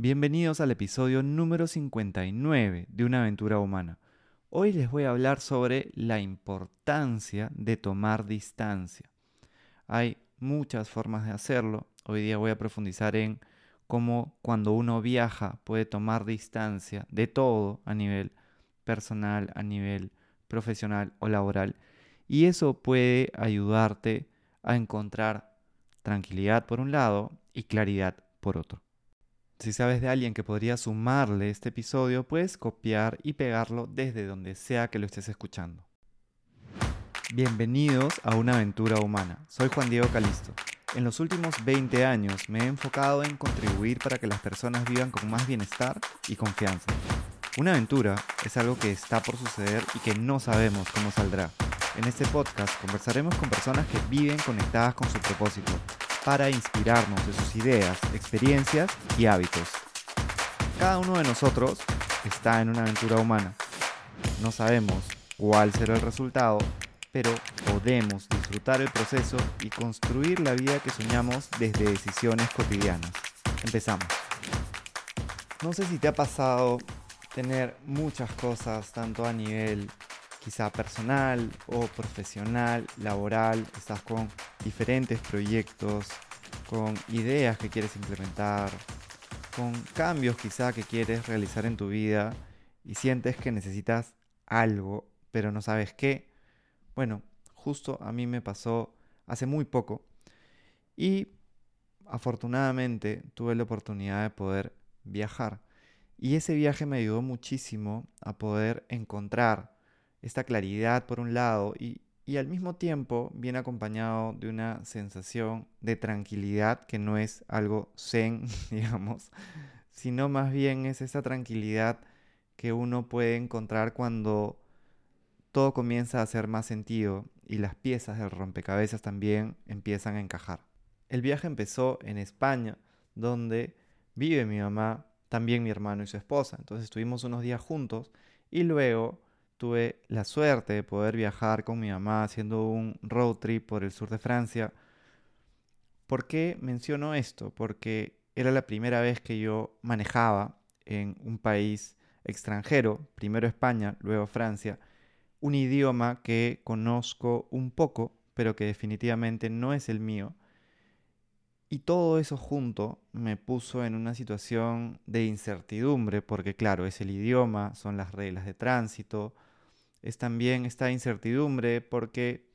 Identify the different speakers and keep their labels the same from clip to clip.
Speaker 1: Bienvenidos al episodio número 59 de Una aventura humana. Hoy les voy a hablar sobre la importancia de tomar distancia. Hay muchas formas de hacerlo. Hoy día voy a profundizar en cómo cuando uno viaja puede tomar distancia de todo a nivel personal, a nivel profesional o laboral. Y eso puede ayudarte a encontrar tranquilidad por un lado y claridad por otro. Si sabes de alguien que podría sumarle este episodio, puedes copiar y pegarlo desde donde sea que lo estés escuchando. Bienvenidos a una aventura humana. Soy Juan Diego Calisto. En los últimos 20 años me he enfocado en contribuir para que las personas vivan con más bienestar y confianza. Una aventura es algo que está por suceder y que no sabemos cómo saldrá. En este podcast conversaremos con personas que viven conectadas con su propósito para inspirarnos de sus ideas, experiencias y hábitos. Cada uno de nosotros está en una aventura humana. No sabemos cuál será el resultado, pero podemos disfrutar el proceso y construir la vida que soñamos desde decisiones cotidianas. Empezamos. No sé si te ha pasado tener muchas cosas, tanto a nivel quizá personal o profesional, laboral, estás con diferentes proyectos, con ideas que quieres implementar, con cambios quizá que quieres realizar en tu vida y sientes que necesitas algo, pero no sabes qué. Bueno, justo a mí me pasó hace muy poco y afortunadamente tuve la oportunidad de poder viajar. Y ese viaje me ayudó muchísimo a poder encontrar esta claridad por un lado y, al mismo tiempo viene acompañado de una sensación de tranquilidad que no es algo zen, digamos, sino más bien es esa tranquilidad que uno puede encontrar cuando todo comienza a hacer más sentido y las piezas del rompecabezas también empiezan a encajar. El viaje empezó en España, donde vive mi mamá, también mi hermano y su esposa. Entonces estuvimos unos días juntos y luego tuve la suerte de poder viajar con mi mamá haciendo un road trip por el sur de Francia. ¿Por qué menciono esto? Porque era la primera vez que yo manejaba en un país extranjero, primero España, luego Francia, un idioma que conozco un poco, pero que definitivamente no es el mío. Y todo eso junto me puso en una situación de incertidumbre, porque claro, es el idioma, son las reglas de tránsito, es también esta incertidumbre porque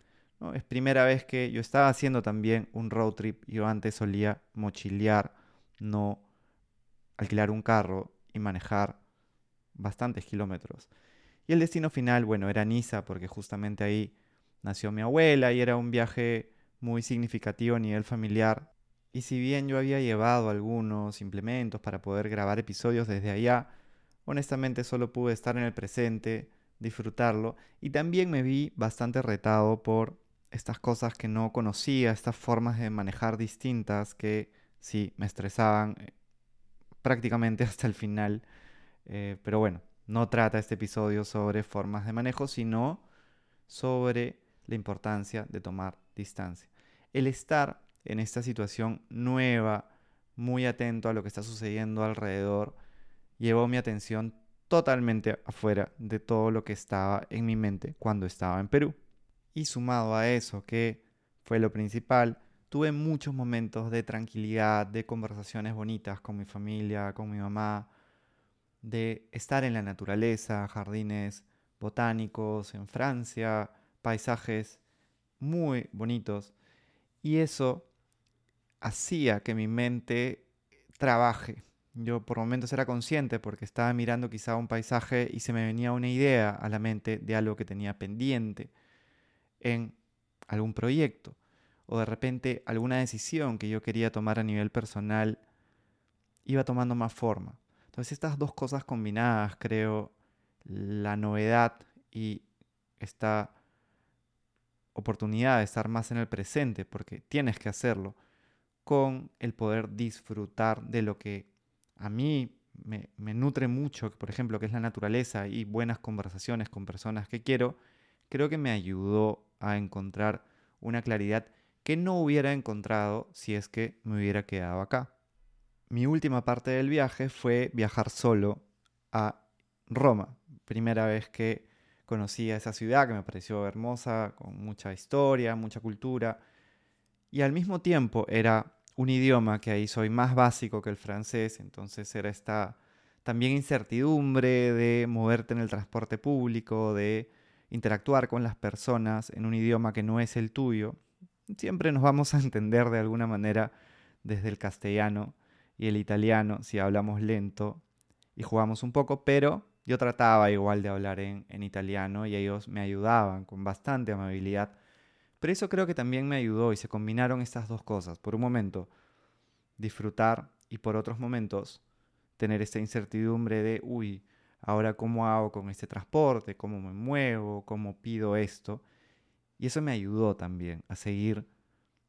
Speaker 1: es primera vez que yo estaba haciendo también un road trip. Yo antes solía mochilear, no alquilar un carro y manejar bastantes kilómetros. Y el destino final, bueno, era Niza porque justamente ahí nació mi abuela y era un viaje muy significativo a nivel familiar. Y si bien yo había llevado algunos implementos para poder grabar episodios desde allá, honestamente solo pude estar en el presente disfrutarlo. Y también me vi bastante retado por estas cosas que no conocía, estas formas de manejar distintas que sí me estresaban eh, prácticamente hasta el final. Eh, pero bueno, no trata este episodio sobre formas de manejo, sino sobre la importancia de tomar distancia. El estar en esta situación nueva, muy atento a lo que está sucediendo alrededor, llevó mi atención totalmente afuera de todo lo que estaba en mi mente cuando estaba en Perú. Y sumado a eso, que fue lo principal, tuve muchos momentos de tranquilidad, de conversaciones bonitas con mi familia, con mi mamá, de estar en la naturaleza, jardines botánicos en Francia, paisajes muy bonitos. Y eso hacía que mi mente trabaje yo por momentos era consciente porque estaba mirando quizá un paisaje y se me venía una idea a la mente de algo que tenía pendiente en algún proyecto o de repente alguna decisión que yo quería tomar a nivel personal iba tomando más forma. Entonces estas dos cosas combinadas, creo, la novedad y esta oportunidad de estar más en el presente, porque tienes que hacerlo, con el poder disfrutar de lo que a mí me, nutre mucho, por ejemplo, que es la naturaleza y buenas conversaciones con personas que quiero, creo que me ayudó a encontrar una claridad que no hubiera encontrado si es que me hubiera quedado acá. mi última parte del viaje fue viajar solo a Roma. Primera vez que conocí a esa ciudad que me pareció hermosa, con mucha historia, mucha cultura. Y al mismo tiempo era un idioma que ahí soy más básico que el francés, entonces era esta también incertidumbre de moverte en el transporte público, de interactuar con las personas en un idioma que no es el tuyo. Siempre nos vamos a entender de alguna manera desde el castellano y el italiano si hablamos lento y jugamos un poco, pero yo trataba igual de hablar en, en italiano y ellos me ayudaban con bastante amabilidad. Pero eso creo que también me ayudó y se combinaron estas dos cosas. Por un momento, disfrutar y por otros momentos, tener esta incertidumbre de, uy, ahora cómo hago con este transporte, cómo me muevo, cómo pido esto. Y eso me ayudó también a seguir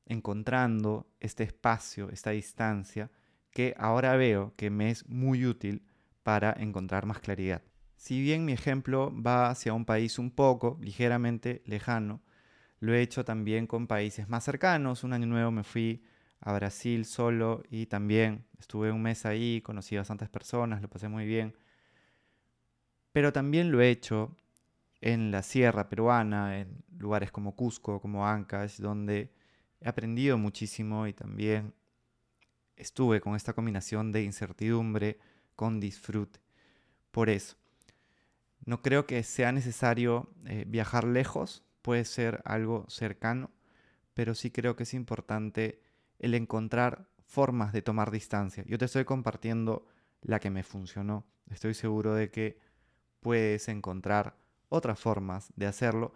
Speaker 1: encontrando este espacio, esta distancia, que ahora veo que me es muy útil para encontrar más claridad. Si bien mi ejemplo va hacia un país un poco, ligeramente lejano, lo he hecho también con países más cercanos. Un año nuevo me fui a Brasil solo y también estuve un mes ahí, conocí a bastantes personas, lo pasé muy bien. Pero también lo he hecho en la sierra peruana, en lugares como Cusco, como Ancash, donde he aprendido muchísimo y también estuve con esta combinación de incertidumbre con disfrute. Por eso, no creo que sea necesario eh, viajar lejos, puede ser algo cercano, pero sí creo que es importante el encontrar formas de tomar distancia. Yo te estoy compartiendo la que me funcionó. Estoy seguro de que puedes encontrar otras formas de hacerlo,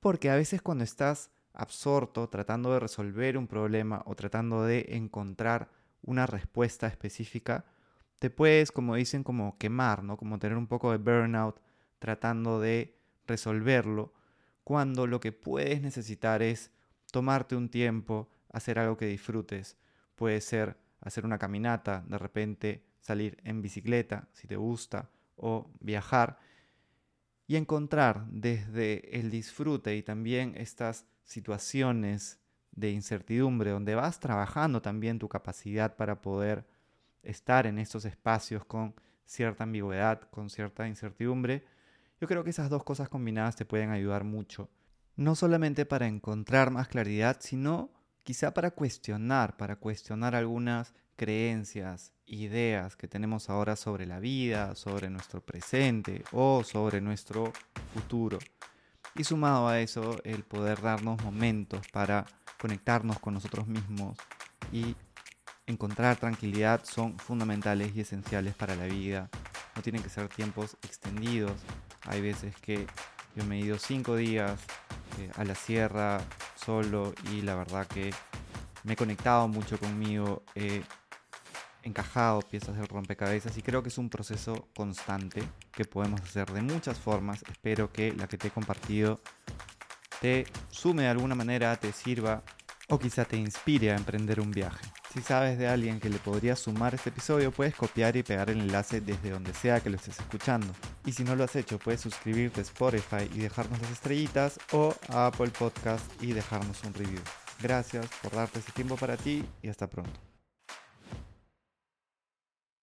Speaker 1: porque a veces cuando estás absorto tratando de resolver un problema o tratando de encontrar una respuesta específica, te puedes, como dicen, como quemar, ¿no? Como tener un poco de burnout tratando de resolverlo, cuando lo que puedes necesitar es tomarte un tiempo, hacer algo que disfrutes. Puede ser hacer una caminata, de repente salir en bicicleta, si te gusta, o viajar, y encontrar desde el disfrute y también estas situaciones de incertidumbre, donde vas trabajando también tu capacidad para poder estar en estos espacios con cierta ambigüedad, con cierta incertidumbre, yo creo que esas dos cosas combinadas te pueden ayudar mucho. No solamente para encontrar más claridad, sino quizá para cuestionar, para cuestionar algunas creencias, ideas que tenemos ahora sobre la vida, sobre nuestro presente o sobre nuestro futuro. Y sumado a eso, el poder darnos momentos para conectarnos con nosotros mismos y encontrar tranquilidad son fundamentales y esenciales para la vida. No tienen que ser tiempos extendidos. Hay veces que yo me he ido cinco días eh, a la sierra solo y la verdad que me he conectado mucho conmigo, he encajado piezas del rompecabezas y creo que es un proceso constante que podemos hacer de muchas formas. Espero que la que te he compartido te sume de alguna manera, te sirva o quizá te inspire a emprender un viaje. Si sabes de alguien que le podría sumar este episodio, puedes copiar y pegar el enlace desde donde sea que lo estés escuchando. Y si no lo has hecho, puedes suscribirte a Spotify y dejarnos las estrellitas o a Apple Podcast y dejarnos un review. Gracias por darte ese tiempo para ti y hasta pronto.